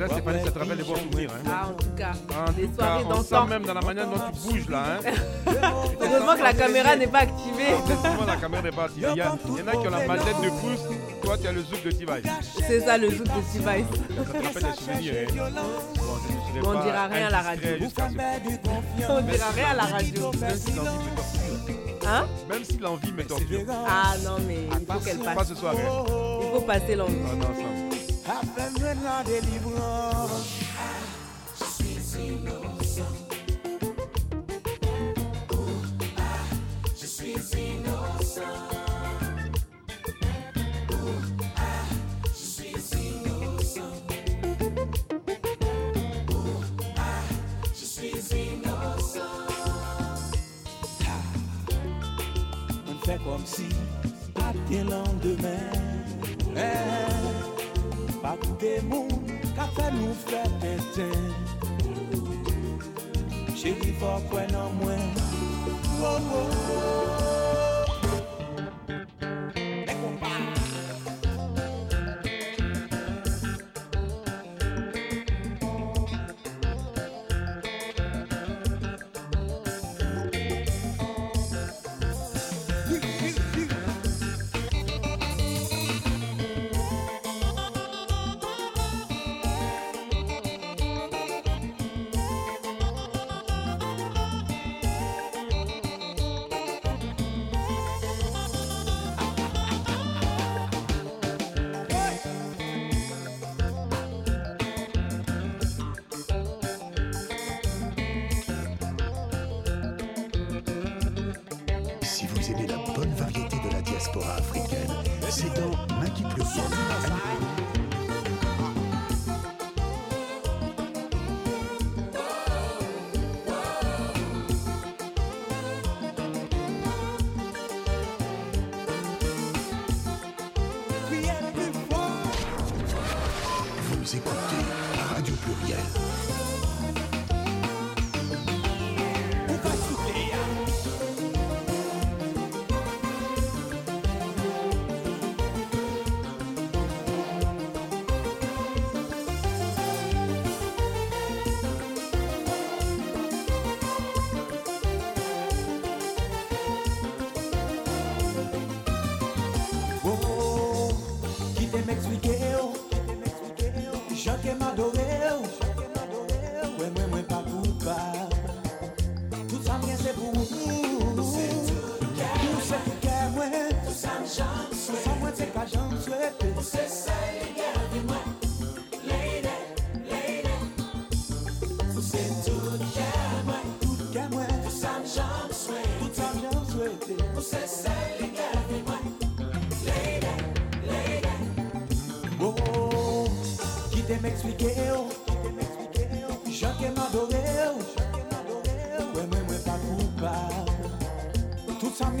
Là, Stéphanie, ça te rappelle les bons souvenirs. Hein. Ah, en tout cas, En des tout soirées cas, on sent même dans la manière dont tu bouges là. Hein. Heureusement que la caméra n'est pas activée. Effectivement, la caméra n'est pas activée. Il y, a- il y en a qui ont la mallette de Proust. Toi, tu as le zouk de T-Vice. C'est ça le zouk de T-Vice. Ça te rappelle des souvenirs. Hein. Bon, je ne serai On dira rien à la radio. On dira rien à la radio. Même si l'envie me torture. Hein? Même si l'envie me torture. Ah non, mais il faut qu'elle passe. Pas ce soir. hein. Il faut passer l'envie. On est ensemble. Appelle-moi la délivrance. Je suis innocent. Oh, ah, je suis innocent. Oh, ah, je suis innocent. Oh, ah, je suis innocent. Ah, on fait comme si pas de lendemain. Eh, Pa koute moun, ka fè nou fè pètè Che vi fò kwen an mwen. Wou wou wou.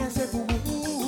Coupable. Tout ça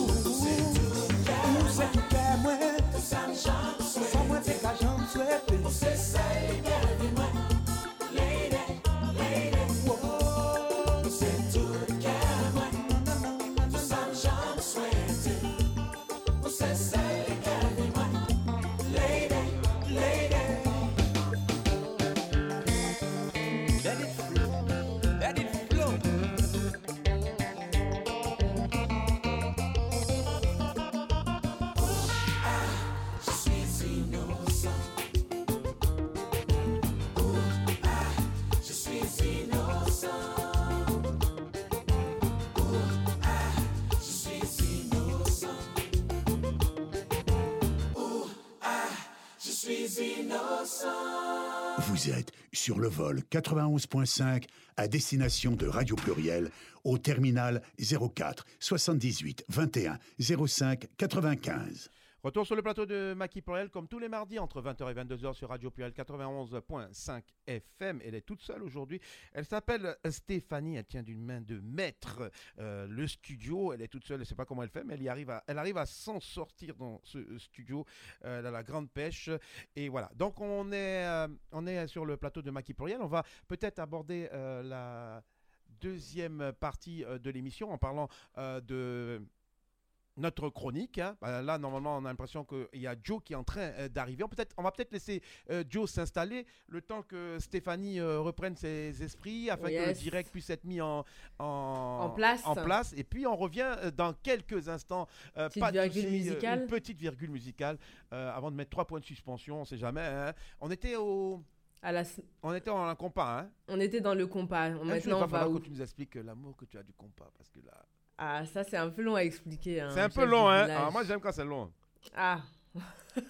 sur le vol 91.5 à destination de Radio Pluriel au terminal 04 78 21 05 95. Retour sur le plateau de Maki Pluriel, comme tous les mardis, entre 20h et 22h sur Radio Pluriel 91.5 FM. Elle est toute seule aujourd'hui. Elle s'appelle Stéphanie. Elle tient d'une main de maître euh, le studio. Elle est toute seule. Elle ne sait pas comment elle fait, mais elle, arrive, à, s'en sortir dans ce studio. Euh, elle a la grande pêche. Et voilà. Donc, on est, euh, sur le plateau de Maki Pluriel. On va peut-être aborder euh, la deuxième partie euh, de l'émission en parlant euh, de notre chronique. hein. Bah, là, normalement, on a l'impression qu'il y a Joe qui est en train euh, d'arriver. On, peut-être- on va peut-être laisser euh, Joe s'installer le temps que Stéphanie euh, reprenne ses esprits afin que le direct puisse être mis en, en, En place. en place. Et puis, on revient dans quelques instants. Euh, Petite pas virgule musicale. une petite virgule musicale avant de mettre trois points de suspension. On ne sait jamais. hein. On était au. On était en compas. Hein. On était dans le compas. Un Maintenant, on va où que tu nous expliques l'amour que tu as du compas? Parce que là. Ah, ça, c'est un peu long à expliquer. hein, C'est un peu long, hein. Ah, moi, j'aime quand c'est long. Ah.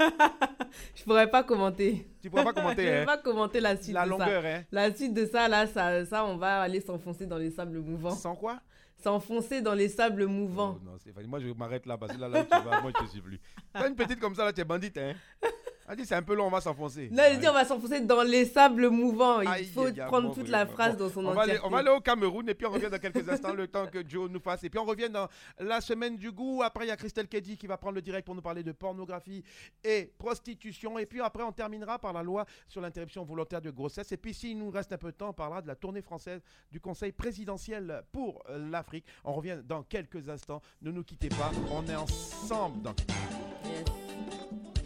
je pourrais pas commenter. Tu pourrais pas commenter, Je hein. peux pas commenter la suite La de longueur, ça. hein. La suite de ça, là, ça, ça, on va aller s'enfoncer dans les sables mouvants. Sans quoi? S'enfoncer dans les sables mouvants. Oh, non, Stéphanie, moi je m'arrête là parce que là, là tu vas, moi je te suis plus. T'as une petite comme ça là, tu es bandite, hein. Dit c'est un peu long, on va s'enfoncer. Là, il dit on va s'enfoncer dans les sables mouvants. Il Aïe, faut prendre bon, toute la bon, phrase bon. dans son on va, aller, entièreté. on va aller au Cameroun et puis on revient dans quelques instants, le temps que Joe nous fasse. Et puis on revient dans la semaine du goût. Après, il y a Christelle Keddy qui va prendre le direct pour nous parler de pornographie et prostitution. Et puis après, on terminera par la loi sur l'interruption volontaire de grossesse. Et puis, s'il nous reste un peu de temps, on parlera de la tournée française du Conseil présidentiel pour l'Afrique. On revient dans quelques instants. Ne nous quittez pas. On est ensemble dans. nasengi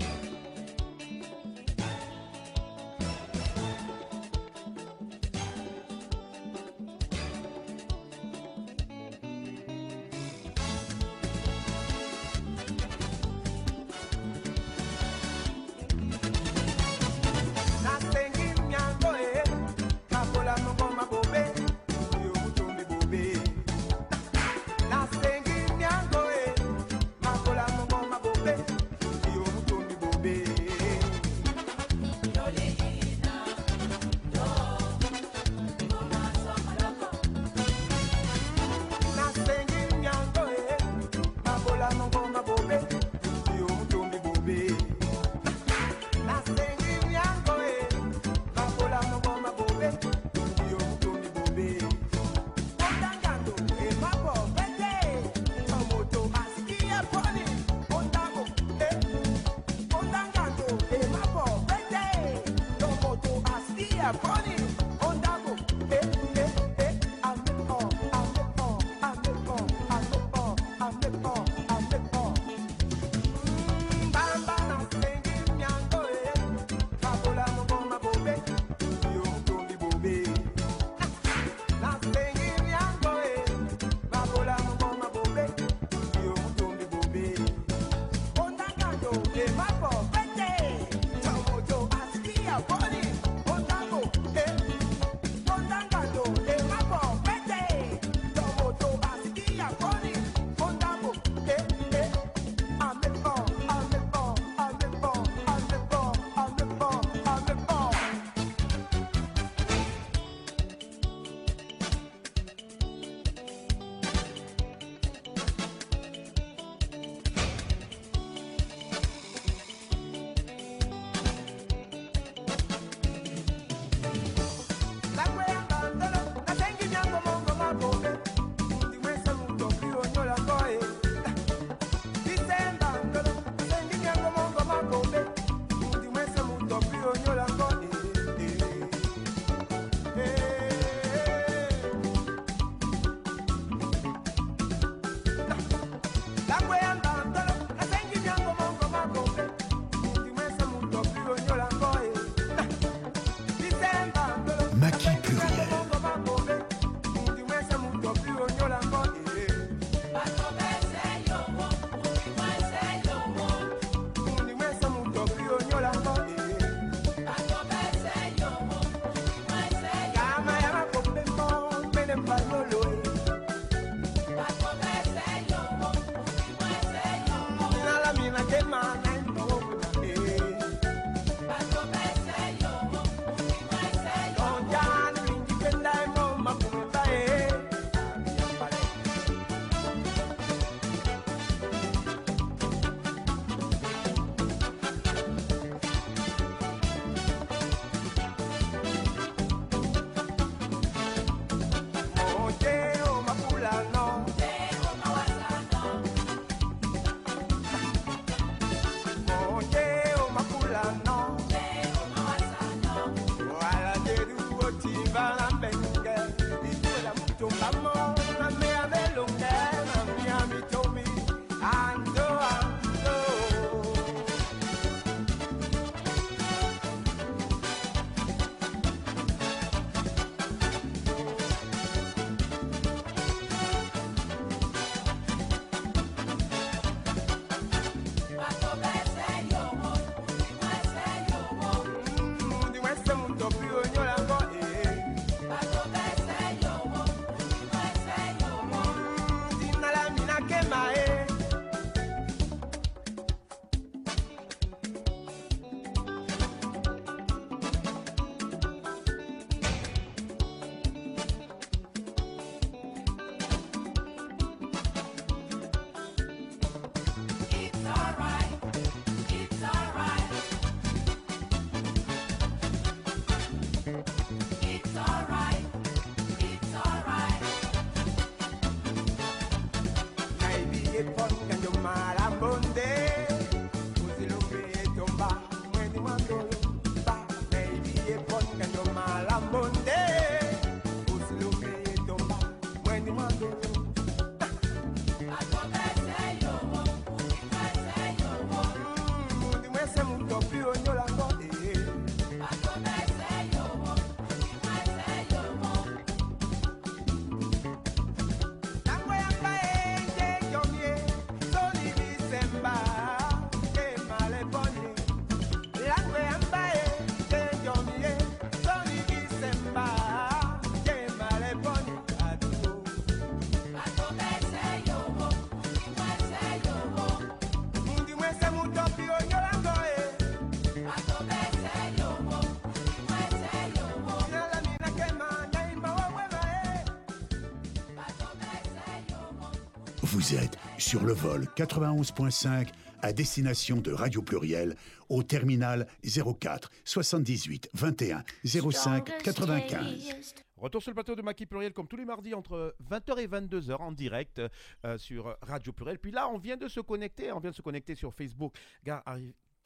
Vous êtes sur le vol 91.5 à destination de Radio Pluriel au terminal 04 78 21 05 95. Retour sur le plateau de Maki Pluriel comme tous les mardis entre 20h et 22h en direct euh, sur Radio Pluriel. Puis là, on vient de se connecter, on vient de se connecter sur Facebook.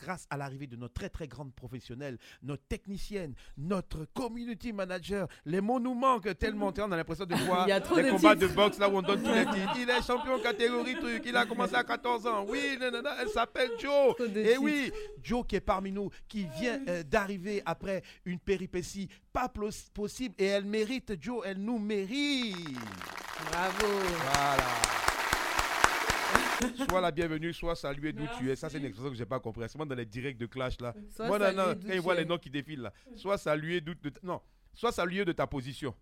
Grâce à l'arrivée de notre très très grande professionnelle, notre technicienne, notre community manager, les mots nous manquent tellement. On a l'impression de voir des de combats de boxe là où on donne tous les titres. Il est champion catégorie truc, il a commencé à 14 ans. Oui, nanana, elle s'appelle Joe. Et oui, Joe qui est parmi nous, qui vient euh, d'arriver après une péripétie pas possible et elle mérite, Joe, elle nous mérite. Bravo. Sois la bienvenue, soit salué d'où tu es. Ça, c'est une expression que j'ai pas compris. C'est moi dans les directs de clash là. Moi, non, non, quand ils voient es. les noms qui défilent là. Soit salué d'où. de- Non, soit salué de ta position.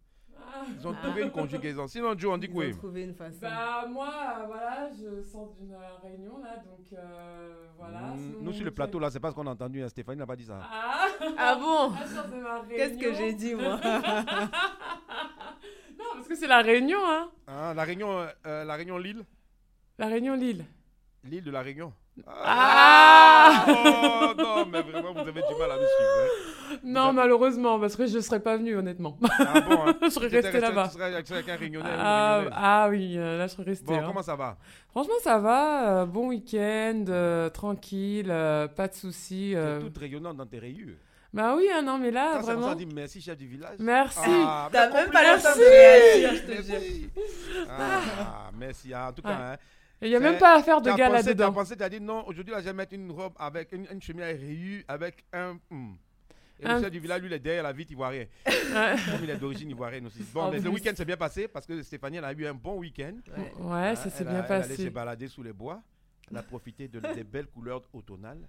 Ils ont trouvé une conjugaison. Sinon, Joe, on dit quoi? trouvé une façon. Bah moi, voilà, je sors d'une réunion là, donc euh, voilà. Mm, sinon, Nous, sur le plateau là, c'est pas ce qu'on a entendu. hein. Stéphanie n'a pas dit ça. Ah, Ah bon? Ah, Qu'est-ce que j'ai dit, moi? Non, parce que c'est la réunion, hein. Hein, la Réunion, euh, euh, la Réunion Lille? La réunion Lille. L'île de la Réunion. Ah Oh non, mais vraiment, vous avez du mal à me suivre. hein. Non, malheureusement, parce que je serais pas venue, honnêtement. Ah bon, hein. je serais restée là-bas. Tu serais avec un Réunionnais. Ah, ah oui, euh, là je serais restée. Bon, hein. comment ça va? Franchement, ça va. euh, bon week-end, euh, tranquille, euh, pas de soucis. Tu euh. es toute rayonnante dans tes rayures. Bah oui, hein, non, mais là, Ça, ça, vraiment. on dit merci, chef du village. Merci. Ah, T'as même pas le temps de merci. réagir, je te Merci. Ah, merci. Ah, En tout cas, Ah. hein, il y a même pas à faire de gala pensé- T'as pensé, t'as dit non, aujourd'hui, là, je vais mettre une robe avec une, une chemise à rayures avec un. hmm. Et le chef du village, lui, il est derrière la vitre ivoirienne. Comme il est d'origine ivoirienne aussi. Bon, mais le week-end s'est bien passé parce que Stéphanie, elle a eu un bon week-end. Ouais. Ouais, ça s'est a- bien Elle allait passé. se balader sous les bois. Elle a profité de, des belles couleurs automnales.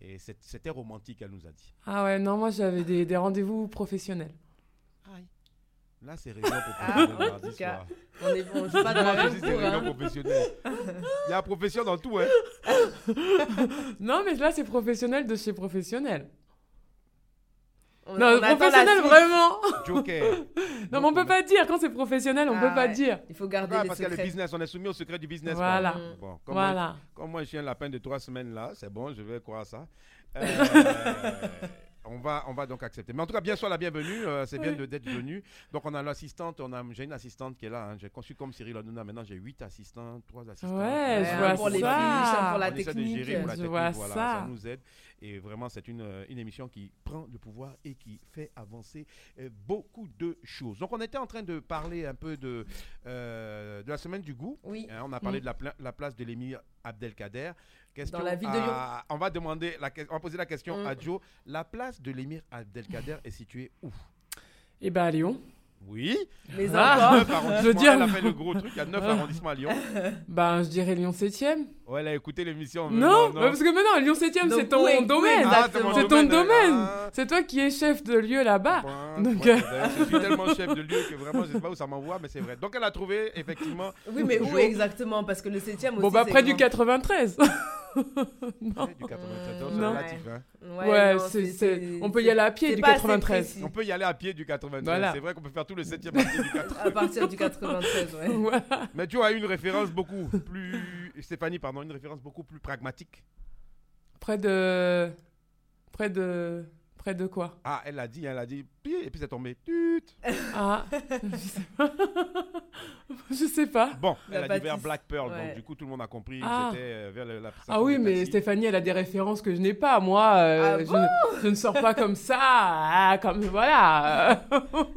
Et c'était romantique, elle nous a dit. Ah ouais, non, moi j'avais des, des rendez-vous professionnels. Là, c'est réunion Ah, professionnelle en mardi tout cas, soir. on est- on joue pas dans la je même cour, hein. professionnelle. Il y a profession dans tout, hein. non, mais là c'est professionnel de chez professionnel. On- non, on professionnel vraiment. Joker. non, mais on peut pas dire quand c'est professionnel, on Ah peut pas ouais. dire. Il faut garder Ouais, les parce qu'il y a le secrets. business, on est soumis au secret du business. quoi. Voilà. Bon, comme Voilà. Moi, comme moi, je suis un lapin de trois semaines là, c'est bon, je vais croire ça. Euh, on, va, on va donc accepter. Mais en tout cas, bien sûr, la bienvenue. euh, c'est bien Oui. de- d'être venu. Donc, on a l'assistante, on a, j'ai une assistante qui est là. hein. J'ai conçu comme Cyril Hanouna. Maintenant, j'ai huit assistants, trois assistants. Ouais, je vois pour les ça. fiches, pour la On essaie de technique. gérer pour la Je technique, vois voilà, ça. nous aide. Et vraiment, c'est une, euh, une émission qui prend le pouvoir et qui fait avancer euh, beaucoup de choses. Donc, on était en train de parler un peu de, euh, de la semaine du goût. Oui. Hein, on a parlé Mm. de la, pla- la place de l'émir Abdelkader. Question Dans la ville de à- Lyon. On va demander, la, que- on va poser la question Mm. à Joe. La place de l'émir Abdelkader est située où? Et bah à Lyon. Oui. Mais Ah, je veux arrondissements. dire. Elle a fait le gros truc. Il y a 9 Ah. arrondissements à Lyon. Ben, je dirais Lyon 7ème. Ouais, elle a écouté l'émission. Non, bah, parce que maintenant, Lyon 7ème, Donc, c'est ton domaine. c'est ton domaine, ah. C'est toi qui es chef de lieu là-bas. Donc, euh, Je suis tellement chef de lieu que vraiment, je sais pas où ça m'envoie, mais c'est vrai. Donc, elle a trouvé, effectivement. Oui, mais où exactement? Parce que le 7ème aussi. Bon, bah, près du grand. 93. non. Du 93, c'est Non. relatif. hein. Ouais, Ouais, non, on peut y aller à pied du pas assez 93. précis. On peut y aller à pied du 93. Voilà. C'est vrai qu'on peut faire tout le 7e à pied du 93. À partir du 93, ouais. Voilà. Mais tu as une référence beaucoup plus. Stéphanie, pardon, une référence beaucoup plus pragmatique. Près de. Près de. Près de quoi? Ah, elle l'a dit, elle a dit, et puis c'est tombé. Tut. Ah. je sais pas. Je sais pas. Bon, La elle a dit vers. Black Pearl, Ouais. donc du coup tout le monde a compris Ah. c'était euh, vers le- la Ah oui, mais. Stéphanie, elle a des références que je n'ai pas. Moi, euh, Ah je, bon ne, je ne sors pas comme ça. ah, comme voilà.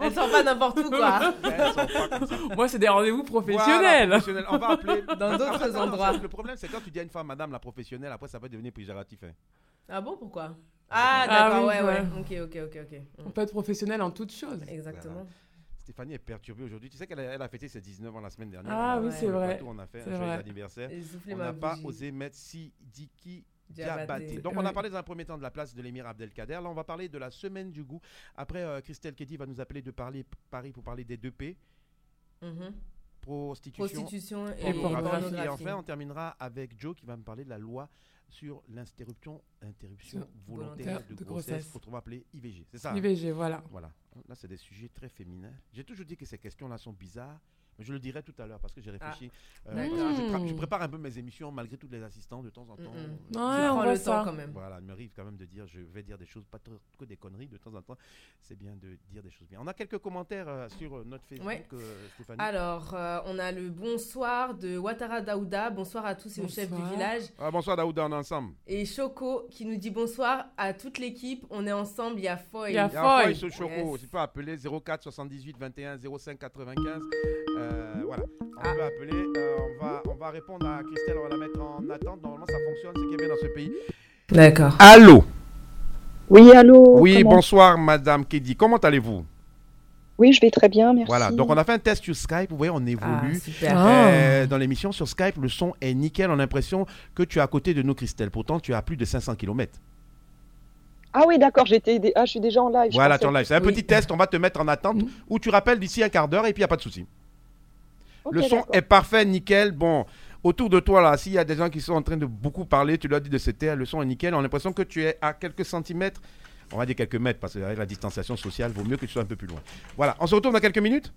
Elle sort pas n'importe où, quoi. Pas comme ça. Moi, c'est des rendez-vous Voilà, professionnels. professionnel. On va appeler. Dans d'autres endroits. Le problème, c'est quand tu dis à une femme, madame la professionnelle, après ça peut devenir péjoratif. hein. Ah bon, pourquoi? Ah, Ah d'accord, oui, ouais, ouais. ouais. Ok, ok, ok, ok. On peut être professionnel en toutes choses. Exactement. Stéphanie est perturbée aujourd'hui. Tu sais qu'elle a, elle a fêté ses 19 ans la semaine dernière. Ah On a- oui, sur c'est vrai. On a fait un joyeux anniversaire. On n'a pas osé mettre Sidiki Diabaté. Donc on a parlé dans un premier temps de la place de l'émir Abdelkader. Là, on va parler de la semaine du goût. Après, euh, Christelle Keddy va nous appeler de parler Paris pour parler des deux P. Mhm. Prostitution, Prostitution et Et pornographie. Et enfin, on terminera avec Joe qui va me parler de la loi sur l'interruption interruption volontaire volontaire de, de grossesse, grossesse. autrement appelé IVG. C'est ça hein? IVG, voilà. Voilà. Là, c'est des sujets très féminins. J'ai toujours dit que ces questions-là sont bizarres, Je le dirai tout à l'heure parce que j'ai réfléchi. Euh, parce que je, tra- Mm. je prépare un peu mes émissions malgré tous les assistants de temps en temps. Mm, mm. Ouais, on le ça. temps quand même. Voilà, il m'arrive quand même de dire, je vais dire des choses, pas trop que des conneries de temps en temps. C'est bien de dire des choses bien. On a quelques commentaires euh, sur euh, notre Facebook, Ouais. euh, Stéphanie. Alors, euh, on a le bonsoir de Ouattara Daouda. Bonsoir à tous et au chef du village. Ah, bonsoir Daouda, on est ensemble. Et Choco qui nous dit bonsoir à toute l'équipe. On est ensemble. Il y a Foy. Il y a Foy. Choco, Yes. tu peux appeler 04 78 21 05 95. Euh, voilà, on Ah. peut appeler. euh, on, va, on va répondre à Christelle, on va la mettre en attente. Normalement, ça fonctionne, c'est qui est bien dans ce pays. D'accord. Allô? Oui, allô Oui, comment- bonsoir Madame Kedi, comment allez-vous? Oui, je vais très bien, merci. Voilà, donc on a fait un test sur Skype, vous voyez, on évolue. Ah, super. Euh, dans l'émission sur Skype, le son est nickel, on a l'impression que tu es à côté de nous, Christelle. Pourtant, tu es à plus de 500 km. Ah oui, d'accord, j'étais dé- ah, je suis déjà en live. Voilà, pensais- ton live. C'est un Oui. petit test, on va te mettre en attente Mm. où tu rappelles d'ici un quart d'heure et puis il n'y a pas de souci. Le son est parfait, nickel. Bon, autour de toi, là, s'il y a des gens qui sont en train de beaucoup parler, tu leur dis de se taire, le son est nickel. On a l'impression que tu es à quelques centimètres, on va dire quelques mètres, parce qu'avec la distanciation sociale, vaut mieux que tu sois un peu plus loin. Voilà, on se retrouve dans quelques minutes.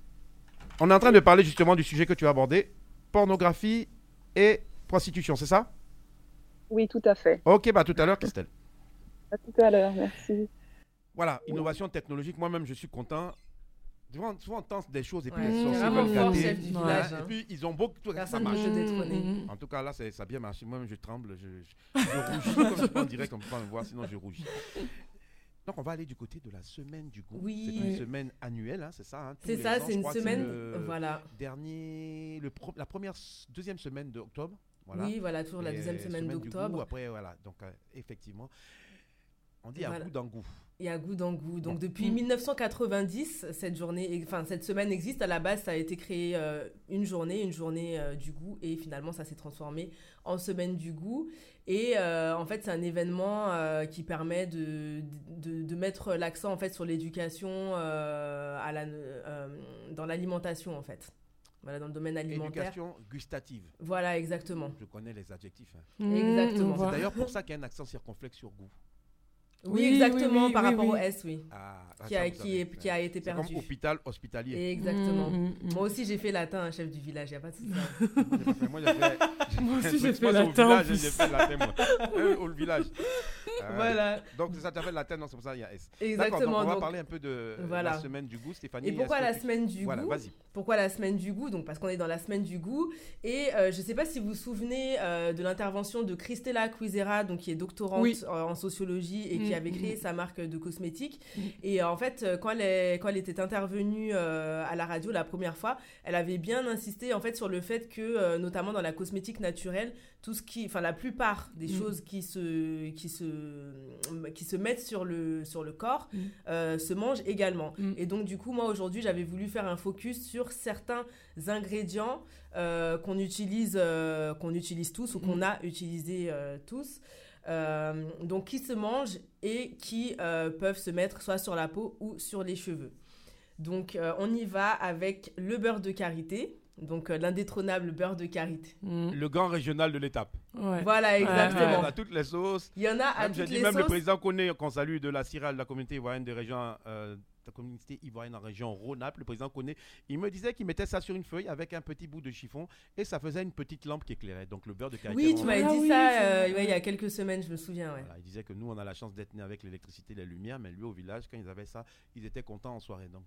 On est en train de parler justement du sujet que tu as abordé, pornographie et prostitution, c'est ça? Oui, tout à fait. Ok, bah à tout à l'heure, Christelle. À tout à l'heure, merci. Voilà, innovation technologique, moi-même je suis content. Souvent, souvent on tente des choses et puis Ouais, les c'est sorciers veulent gâter. Et hein. puis ils ont beaucoup de ça marche. ne peut détrôner. Mm. En tout cas là, ça a bien marché. Moi-même je tremble, je, je, je rougis comme je en direct, on peut pas me voir, sinon je rougis. Donc on va aller du côté de la semaine du goût. Oui. C'est une semaine annuelle, hein, c'est ça hein, C'est ça, c'est une semaine. le Voilà. Dernier, le pro- la première, deuxième semaine d'octobre. Voilà. Oui, voilà, toujours la deuxième semaine goût, d'octobre. Après, voilà. Donc, euh, effectivement, on dit à Voilà. goût dans goût. Et à goût dans goût. Donc Bon. depuis 1990, cette journée, enfin cette semaine existe. À la base, ça a été créé euh, une journée, une journée euh, du goût, et finalement, ça s'est transformé en semaine du goût. Et euh, en fait, c'est un événement euh, qui permet de, de, de mettre l'accent en fait sur l'éducation euh, à la, euh, dans l'alimentation en fait. Voilà, dans le domaine alimentaire. Éducation gustative. Voilà, exactement. Je connais les adjectifs. hein. Mm, Exactement. C'est d'ailleurs pour ça qu'il y a un accent circonflexe sur goût. Oui, Oui, exactement, oui, par oui, rapport oui. au S, oui. Ah, Qui ça, a, qui, est, qui a été C'est comme perdu. hôpital hospitalier. Exactement. Mm, mm, mm. Moi aussi, j'ai fait latin, chef du village, il n'y a pas de souci. Moi, j'ai fait- moi, j'ai fait- j'ai Moi fait aussi, un j'ai fait latin. J'ai fait latin, moi. Euh, Au village. Ah, Voilà. Donc, ça, fait latin, non, c'est pour ça qu'il y a S. Exactement, donc on va donc- parler un peu de Voilà. la semaine du goût, Stéphanie. Et pourquoi la tu- semaine du Voilà, goût vas-y. Pourquoi la semaine du goût Donc parce qu'on est dans la semaine du goût. Et euh, je ne sais pas si vous vous souvenez euh, de l'intervention de Christella Cuisera, donc qui est doctorante Oui. euh, en sociologie et qui Mm, avait créé mm. sa marque de cosmétiques. Mm. Et euh, en fait, quand elle, est- quand elle était intervenue euh, à la radio la première fois, elle avait bien insisté en fait sur le fait que, euh, notamment dans la cosmétique naturelle, tout ce qui, enfin la plupart des Mm. choses qui se, qui se, qui se mettent sur le, sur le corps Mm. euh, se mangent également. Mm. Et donc du coup, moi aujourd'hui, j'avais voulu faire un focus sur certains ingrédients euh, qu'on utilise, euh, qu'on utilise tous ou qu'on a utilisé tous. Donc qui se mangent et qui peuvent se mettre soit sur la peau ou sur les cheveux. Donc on y va avec le beurre de karité, donc euh, l'indétrônable beurre de karité. Mm. Le grand régional de l'étape. Ouais. Voilà, exactement. On a toutes les sauces. Il y en a à Même, j'ai toutes dit, les même le président connaît, qu'on salue de la CIRAL, de la communauté ivoirienne de région, euh, de la communauté ivoirienne en région Rhône-Alpes, le président connaît. Il me disait qu'il mettait ça sur une feuille avec un petit bout de chiffon et ça faisait une petite lampe qui éclairait. Donc le beurre de karité. Oui, tu m'avais Ah dit oui, ça euh, ouais, il y a quelques semaines, je me souviens. Ouais. Voilà, il disait que nous, on a la chance d'être nés avec l'électricité et les lumières, mais lui, au village, quand ils avaient ça, ils étaient contents en soirée. Donc,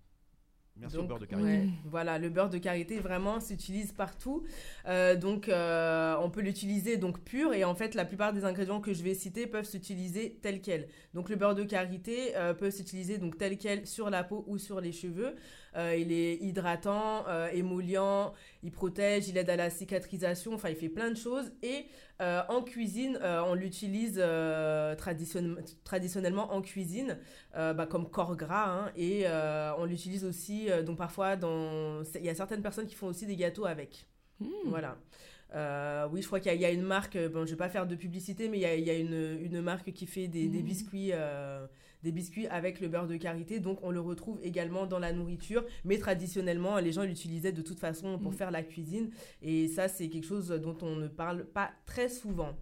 merci au Donc, beurre de karité. ouais, voilà, le beurre de karité vraiment s'utilise partout. Euh, donc, euh, on peut l'utiliser donc pur et en fait, la plupart des ingrédients que je vais citer peuvent s'utiliser tel quel. Donc, le beurre de karité euh, peut s'utiliser donc tel quel sur la peau ou sur les cheveux. Il est hydratant, émollient, il protège, il aide à la cicatrisation. Enfin, il fait plein de choses et euh, en cuisine, euh, on l'utilise euh, traditionne- traditionnellement en cuisine bah, comme corps gras hein, et on l'utilise aussi donc parfois dans il y a certaines personnes qui font aussi des gâteaux avec Mm. voilà Euh, oui je crois qu'il y, a- il y a une marque bon je vais pas faire de publicité mais il y a, il y a une, une marque qui fait des, des Mm. biscuits euh, des biscuits avec le beurre de karité donc on le retrouve également dans la nourriture mais traditionnellement les gens l'utilisaient de toute façon pour Mm. faire la cuisine et ça c'est quelque chose dont on ne parle pas très souvent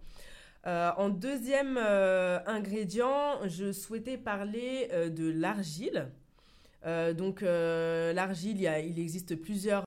euh, en deuxième euh, ingrédient, je souhaitais parler euh, de l'argile. Donc l'argile, il existe plusieurs